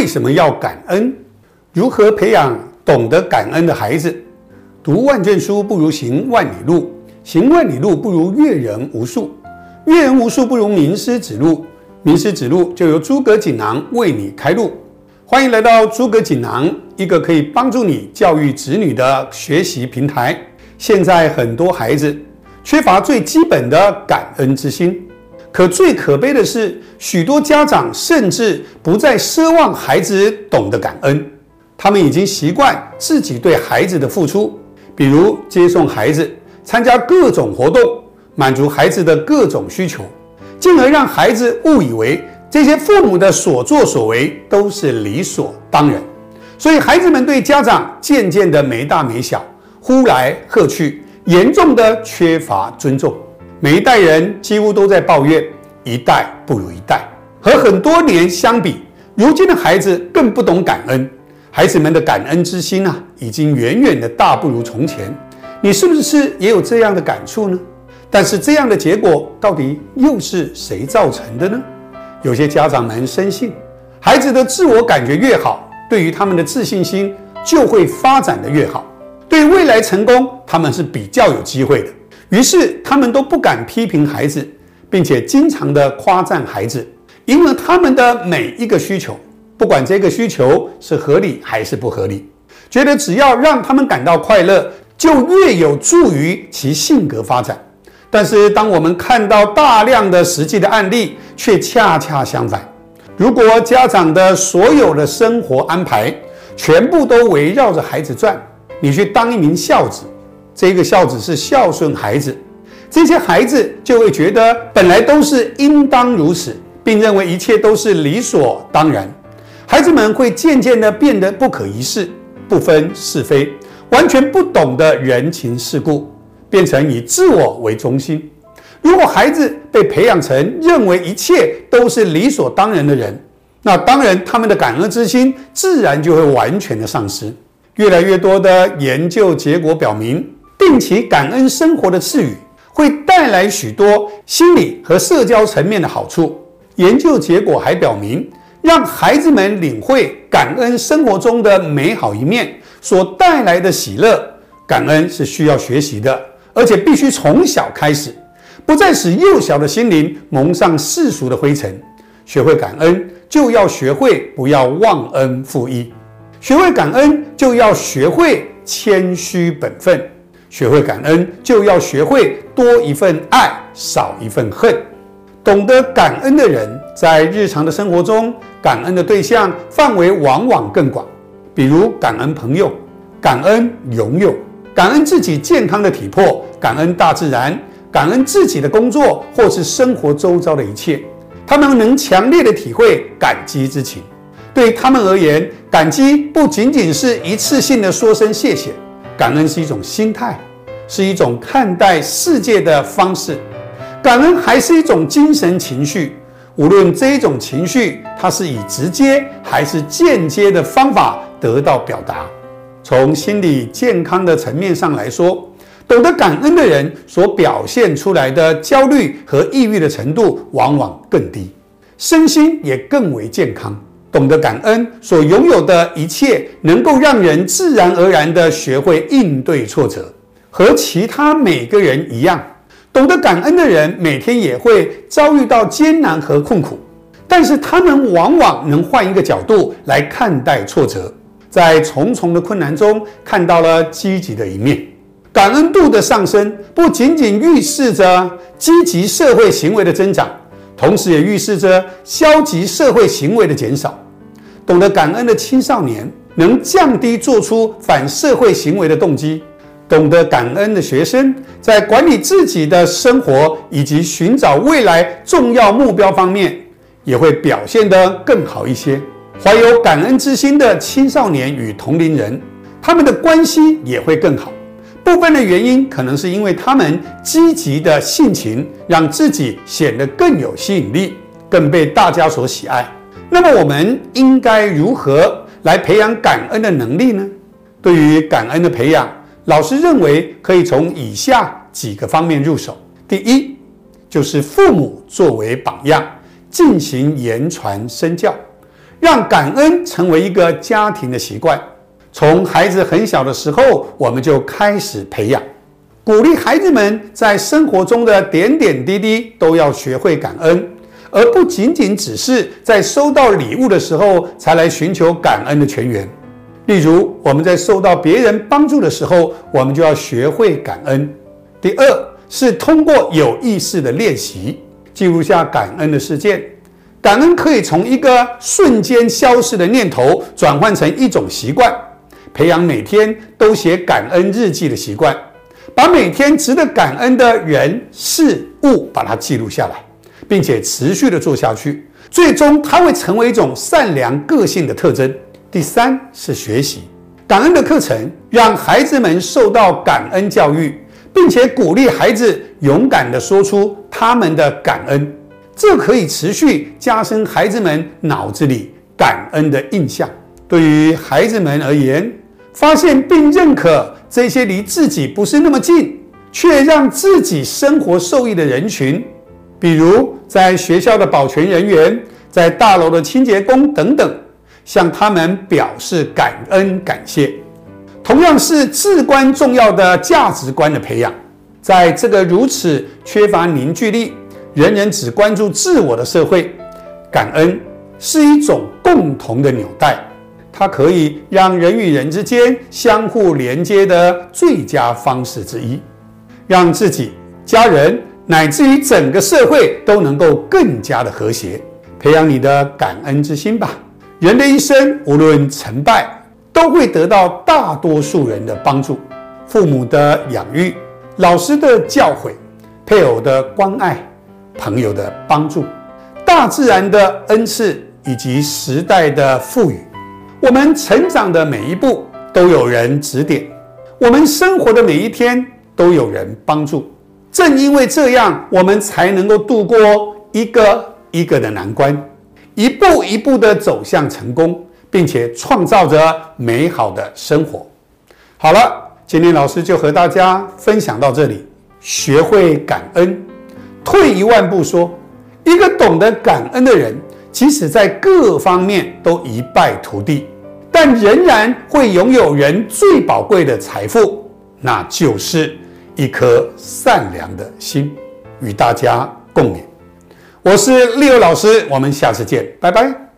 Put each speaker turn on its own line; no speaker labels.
为什么要感恩？如何培养懂得感恩的孩子？读万卷书不如行万里路，行万里路不如阅人无数，阅人无数不如名师指路，名师指路就由诸葛锦囊为你开路。欢迎来到诸葛锦囊，一个可以帮助你教育子女的学习平台。现在很多孩子缺乏最基本的感恩之心。可最可悲的是，许多家长甚至不再奢望孩子懂得感恩，他们已经习惯自己对孩子的付出，比如接送孩子、参加各种活动、满足孩子的各种需求，进而让孩子误以为这些父母的所作所为都是理所当然。所以，孩子们对家长渐渐的没大没小，呼来喝去，严重的缺乏尊重。每一代人几乎都在抱怨，一代不如一代。和很多年相比，如今的孩子更不懂感恩，孩子们的感恩之心啊，已经远远的大不如从前。你是不是也有这样的感触呢？但是这样的结果到底又是谁造成的呢？有些家长们深信，孩子的自我感觉越好，对于他们的自信心就会发展的越好，对未来成功他们是比较有机会的。于是他们都不敢批评孩子，并且经常的夸赞孩子，因为他们的每一个需求，不管这个需求是合理还是不合理，觉得只要让他们感到快乐，就越有助于其性格发展。但是当我们看到大量的实际的案例，却恰恰相反。如果家长的所有的生活安排全部都围绕着孩子转，你去当一名孝子。这个孝子是孝顺孩子，这些孩子就会觉得本来都是应当如此，并认为一切都是理所当然。孩子们会渐渐的变得不可一世，不分是非，完全不懂得人情世故，变成以自我为中心。如果孩子被培养成认为一切都是理所当然的人，那当然他们的感恩之心自然就会完全的丧失。越来越多的研究结果表明。定期感恩生活的赐予，会带来许多心理和社交层面的好处。研究结果还表明，让孩子们领会感恩生活中的美好一面所带来的喜乐。感恩是需要学习的，而且必须从小开始，不再使幼小的心灵蒙上世俗的灰尘。学会感恩，就要学会不要忘恩负义；学会感恩，就要学会谦虚本分。学会感恩，就要学会多一份爱，少一份恨。懂得感恩的人，在日常的生活中，感恩的对象范围往往更广。比如感恩朋友，感恩拥有，感恩自己健康的体魄，感恩大自然，感恩自己的工作或是生活周遭的一切。他们能强烈的体会感激之情。对他们而言，感激不仅仅是一次性的说声谢谢。感恩是一种心态，是一种看待世界的方式。感恩还是一种精神情绪，无论这种情绪，它是以直接还是间接的方法得到表达。从心理健康的层面上来说，懂得感恩的人所表现出来的焦虑和抑郁的程度往往更低，身心也更为健康。懂得感恩所拥有的一切，能够让人自然而然地学会应对挫折，和其他每个人一样。懂得感恩的人，每天也会遭遇到艰难和困苦，但是他们往往能换一个角度来看待挫折，在重重的困难中看到了积极的一面。感恩度的上升，不仅仅预示着积极社会行为的增长。同时也预示着消极社会行为的减少。懂得感恩的青少年能降低做出反社会行为的动机。懂得感恩的学生在管理自己的生活以及寻找未来重要目标方面也会表现得更好一些。怀有感恩之心的青少年与同龄人，他们的关系也会更好。部分的原因可能是因为他们积极的性情，让自己显得更有吸引力，更被大家所喜爱。那么，我们应该如何来培养感恩的能力呢？对于感恩的培养，老师认为可以从以下几个方面入手。第一，就是父母作为榜样，进行言传身教，让感恩成为一个家庭的习惯。从孩子很小的时候，我们就开始培养，鼓励孩子们在生活中的点点滴滴都要学会感恩，而不仅仅只是在收到礼物的时候才来寻求感恩的泉源。例如，我们在受到别人帮助的时候，我们就要学会感恩。第二是通过有意识的练习，记录下感恩的事件。感恩可以从一个瞬间消失的念头，转换成一种习惯。培养每天都写感恩日记的习惯，把每天值得感恩的人事物把它记录下来，并且持续的做下去，最终它会成为一种善良个性的特征。第三是学习感恩的课程，让孩子们受到感恩教育，并且鼓励孩子勇敢的说出他们的感恩，这可以持续加深孩子们脑子里感恩的印象。对于孩子们而言，发现并认可这些离自己不是那么近，却让自己生活受益的人群，比如在学校的保全人员，在大楼的清洁工等等，向他们表示感恩感谢，同样是至关重要的价值观的培养。在这个如此缺乏凝聚力、人人只关注自我的社会，感恩是一种共同的纽带。它可以让人与人之间相互连接的最佳方式之一，让自己、家人乃至于整个社会都能够更加的和谐。培养你的感恩之心吧。人的一生无论成败，都会得到大多数人的帮助：父母的养育、老师的教诲、配偶的关爱、朋友的帮助、大自然的恩赐以及时代的赋予。我们成长的每一步都有人指点，我们生活的每一天都有人帮助。正因为这样，我们才能够度过一个一个的难关，一步一步的走向成功，并且创造着美好的生活。好了，今天老师就和大家分享到这里。学会感恩，退一万步说，一个懂得感恩的人。即使在各方面都一败涂地，但仍然会拥有人最宝贵的财富，那就是一颗善良的心。与大家共勉。我是利友老师，我们下次见，拜拜。